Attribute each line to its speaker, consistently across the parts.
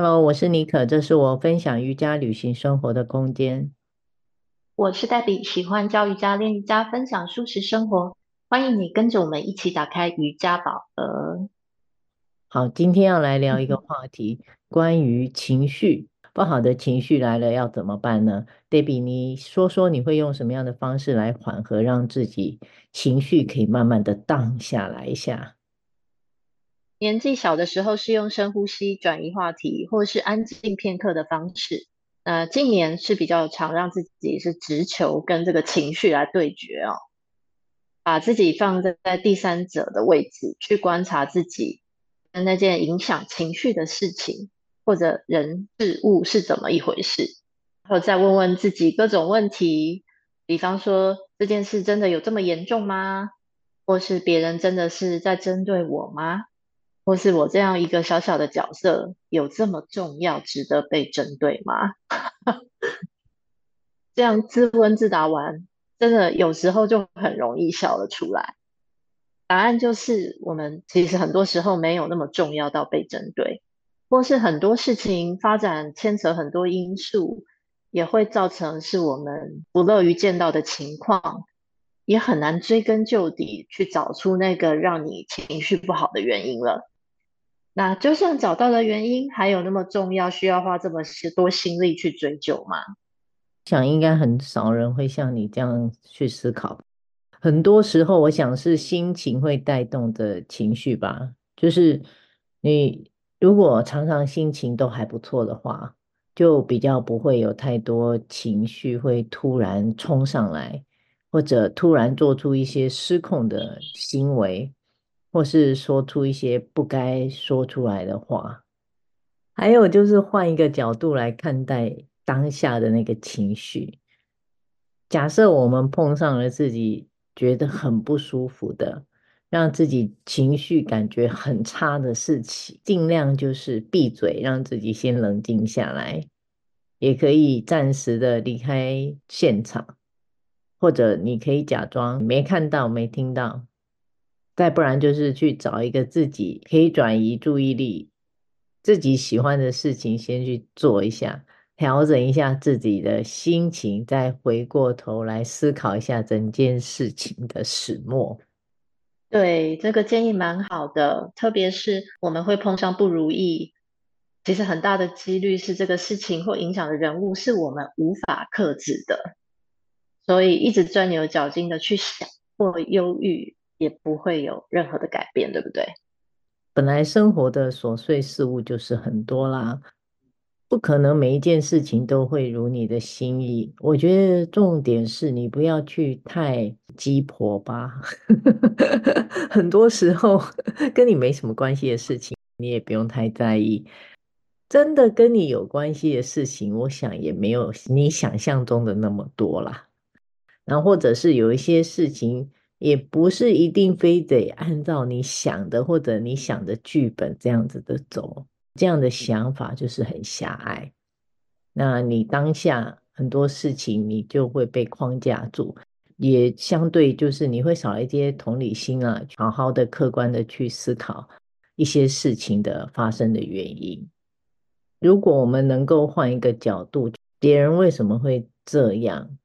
Speaker 1: Hello，我是妮可，这是我分享瑜伽旅行生活的空间。
Speaker 2: 我是黛比，喜欢教瑜伽、练瑜伽、分享舒适生活。欢迎你跟着我们一起打开瑜伽宝盒。
Speaker 1: 好，今天要来聊一个话题，关于情绪，不好的情绪来了要怎么办呢？黛比，你说说你会用什么样的方式来缓和，让自己情绪可以慢慢的荡下来一下？
Speaker 2: 年纪小的时候是用深呼吸转移话题，或是安静片刻的方式。呃，近年是比较常让自己是直球跟这个情绪来对决哦，把自己放在在第三者的位置去观察自己跟那件影响情绪的事情或者人事物是怎么一回事，然后再问问自己各种问题，比方说这件事真的有这么严重吗？或是别人真的是在针对我吗？或是我这样一个小小的角色有这么重要，值得被针对吗？这样自问自答完，真的有时候就很容易笑了出来。答案就是，我们其实很多时候没有那么重要到被针对，或是很多事情发展牵扯很多因素，也会造成是我们不乐于见到的情况。也很难追根究底去找出那个让你情绪不好的原因了。那就算找到了原因，还有那么重要，需要花这么多心力去追究吗？
Speaker 1: 想应该很少人会像你这样去思考。很多时候，我想是心情会带动的情绪吧。就是你如果常常心情都还不错的话，就比较不会有太多情绪会突然冲上来，或者突然做出一些失控的行为。或是说出一些不该说出来的话，还有就是换一个角度来看待当下的那个情绪。假设我们碰上了自己觉得很不舒服的，让自己情绪感觉很差的事情，尽量就是闭嘴，让自己先冷静下来，也可以暂时的离开现场，或者你可以假装没看到、没听到。再不然就是去找一个自己可以转移注意力、自己喜欢的事情，先去做一下，调整一下自己的心情，再回过头来思考一下整件事情的始末。
Speaker 2: 对，这个建议蛮好的，特别是我们会碰上不如意，其实很大的几率是这个事情或影响的人物是我们无法克制的，所以一直钻牛角尖的去想或忧郁。也不会有任何的改变，对不对？
Speaker 1: 本来生活的琐碎事物就是很多啦，不可能每一件事情都会如你的心意。我觉得重点是你不要去太鸡婆吧，很多时候跟你没什么关系的事情，你也不用太在意。真的跟你有关系的事情，我想也没有你想象中的那么多啦。然后或者是有一些事情。也不是一定非得按照你想的或者你想的剧本这样子的走，这样的想法就是很狭隘。那你当下很多事情你就会被框架住，也相对就是你会少一些同理心啊，好好的客观的去思考一些事情的发生的原因。如果我们能够换一个角度，别人为什么会这样？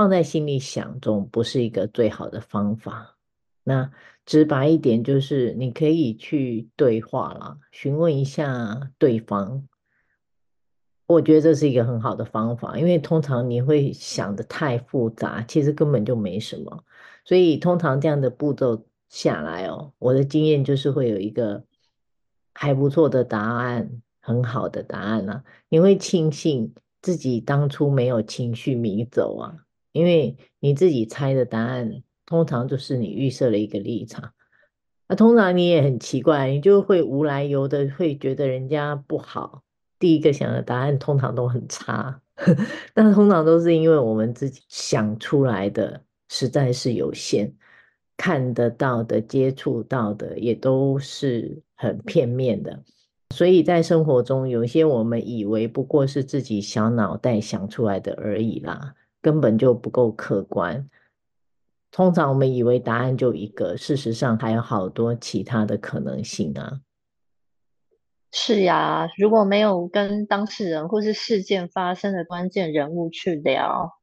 Speaker 1: 放在心里想，总不是一个最好的方法。那直白一点，就是你可以去对话了，询问一下对方。我觉得这是一个很好的方法，因为通常你会想得太复杂，其实根本就没什么。所以通常这样的步骤下来哦，我的经验就是会有一个还不错的答案，很好的答案啊。你会庆幸自己当初没有情绪迷走啊。因为你自己猜的答案，通常就是你预设了一个立场，那通常你也很奇怪，你就会无来由的会觉得人家不好。第一个想的答案通常都很差，但通常都是因为我们自己想出来的实在是有限，看得到的、接触到的也都是很片面的，所以在生活中有些我们以为不过是自己小脑袋想出来的而已啦。根本就不够客观。通常我们以为答案就一个，事实上还有好多其他的可能性啊。
Speaker 2: 是呀，如果没有跟当事人或是事件发生的关键人物去聊，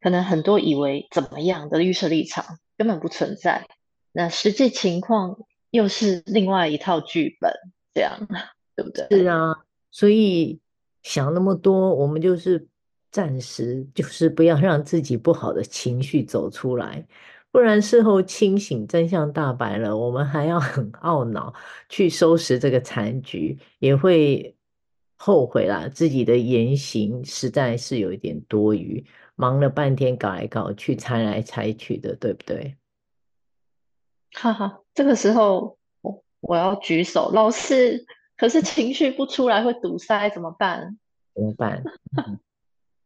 Speaker 2: 可能很多以为怎么样的预设立场根本不存在，那实际情况又是另外一套剧本，这样对不对？
Speaker 1: 是啊，所以想那么多，我们就是暂时就是不要让自己不好的情绪走出来。不然事后清醒，真相大白了，我们还要很懊恼去收拾这个残局，也会后悔啦。自己的言行实在是有一点多余，忙了半天搞来搞去，猜来猜去的，对不对？
Speaker 2: 哈哈，这个时候我我要举手，老师，可是情绪不出来会堵塞，怎么办？
Speaker 1: 怎么办？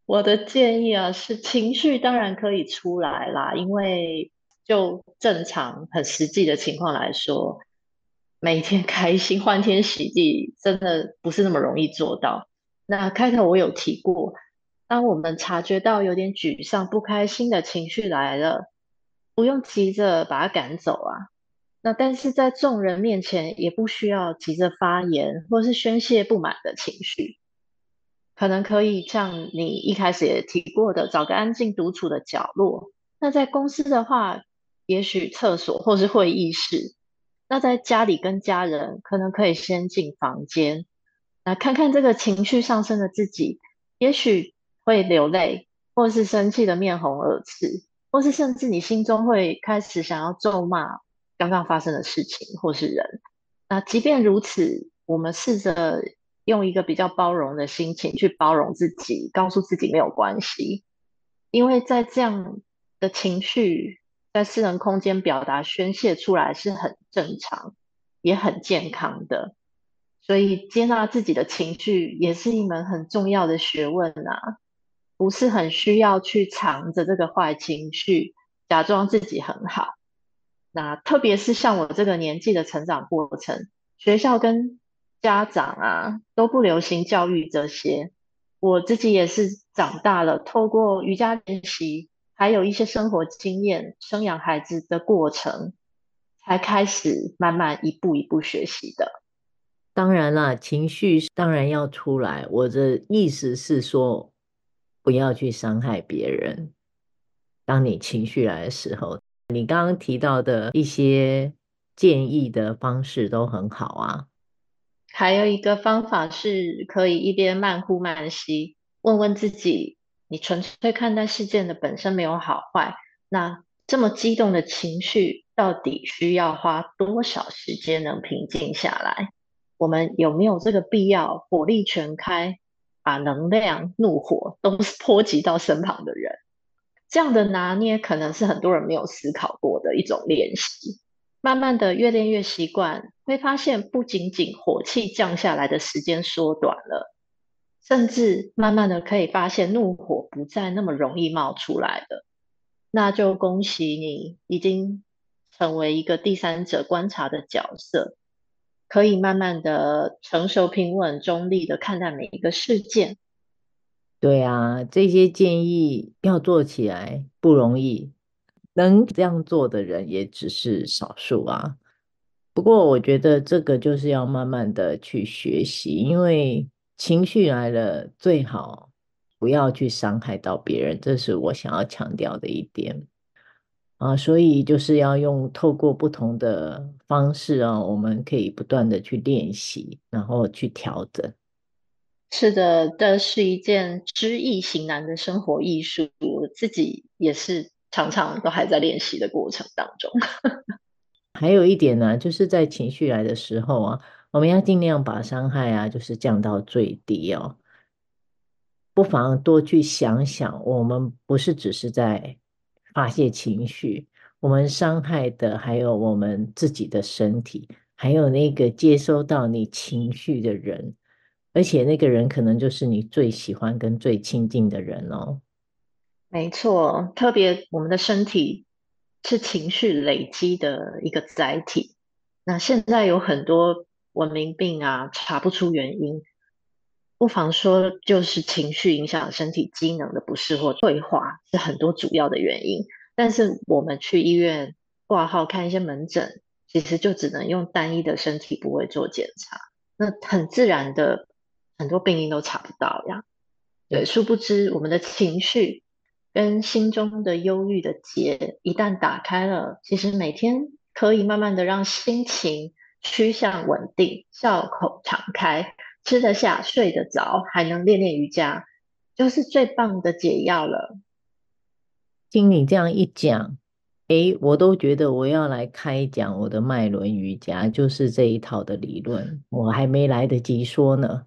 Speaker 2: 我的建议啊，是情绪当然可以出来啦，因为。就正常、很实际的情况来说，每天 开心、欢天喜地，真的不是那么容易做到。那开头我有提过，当我们察觉到有点沮丧、不开心的情绪来了，不用急着把它赶走啊。那但是在众人面前，也不需要急着发言或是宣泄不满的情绪，可能可以像你一开始也提过的，找个安静独处的角落。那在公司的话，也许厕所或是会议室，那在家里跟家人可能可以先进房间，来看看这个情绪上升的自己，也许会流泪，或是生气的面红耳赤，或是甚至你心中会开始想要咒骂刚刚发生的事情或是人。那即便如此，我们试着用一个比较包容的心情去包容自己，告诉自己没有关系，因为在这样的情绪。在私人空间表达宣泄出来是很正常，也很健康的，所以接纳自己的情绪也是一门很重要的学问啊，不是很需要去藏着这个坏情绪，假装自己很好。那特别是像我这个年纪的成长过程，学校跟家长啊都不流行教育这些，我自己也是长大了，透过瑜伽练习。还有一些生活经验，生养孩子的过程，才开始慢慢一步一步学习的。
Speaker 1: 当然啦，情绪当然要出来。我的意思是说，不要去伤害别人。当你情绪来的时候，你刚刚提到的一些建议的方式都很好啊。
Speaker 2: 还有一个方法是可以一边慢呼慢吸，问问自己。你纯粹看待事件的本身没有好坏，那这么激动的情绪到底需要花多少时间能平静下来？我们有没有这个必要火力全开，把能量、怒火都波及到身旁的人？这样的拿捏可能是很多人没有思考过的一种练习。慢慢的越练越习惯，会发现不仅仅火气降下来的时间缩短了。甚至慢慢的可以发现怒火不再那么容易冒出来了，那就恭喜你已经成为一个第三者观察的角色，可以慢慢的成熟、平稳、中立的看待每一个事件。
Speaker 1: 对啊，这些建议要做起来不容易，能这样做的人也只是少数啊。不过我觉得这个就是要慢慢的去学习，因为。情绪来了，最好不要去伤害到别人，这是我想要强调的一点啊。所以就是要用透过不同的方式啊，我们可以不断的去练习，然后去调整。
Speaker 2: 是的，这是一件知易行难的生活艺术，我自己也是常常都还在练习的过程当中。
Speaker 1: 还有一点呢，就是在情绪来的时候啊。我们要尽量把伤害啊，就是降到最低哦。不妨多去想想，我们不是只是在发泄情绪，我们伤害的还有我们自己的身体，还有那个接收到你情绪的人，而且那个人可能就是你最喜欢跟最亲近的人哦。
Speaker 2: 没错，特别我们的身体是情绪累积的一个载体。那现在有很多。文明病啊，查不出原因，不妨说就是情绪影响身体机能的不适或退化，是很多主要的原因。但是我们去医院挂号看一些门诊，其实就只能用单一的身体部位做检查。那很自然的很多病因都查不到呀。对，殊不知我们的情绪跟心中的忧郁的结一旦打开了，其实每天可以慢慢的让心情趋向稳定，笑口常开，吃得下，睡得着，还能练练瑜伽，就是最棒的解药了。
Speaker 1: 听你这样一讲，诶，我都觉得我要来开讲我的脉轮瑜伽，就是这一套的理论，我还没来得及说呢。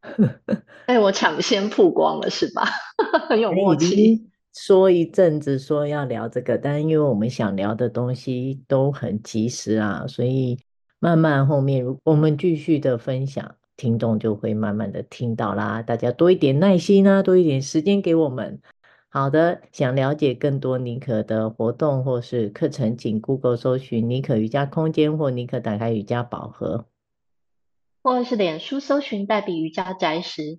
Speaker 2: 哎，我抢先曝光了是吧？很有默契。
Speaker 1: 说一阵子说要聊这个，但因为我们想聊的东西都很及时啊，所以慢慢后面我们继续的分享，听众就会慢慢的听到啦。大家多一点耐心啊，多一点时间给我们。好的，想了解更多妮可的活动或是课程，请 Google 搜寻妮可瑜伽空间或妮可打开瑜伽宝盒，
Speaker 2: 或是脸书搜寻黛比瑜伽宅时。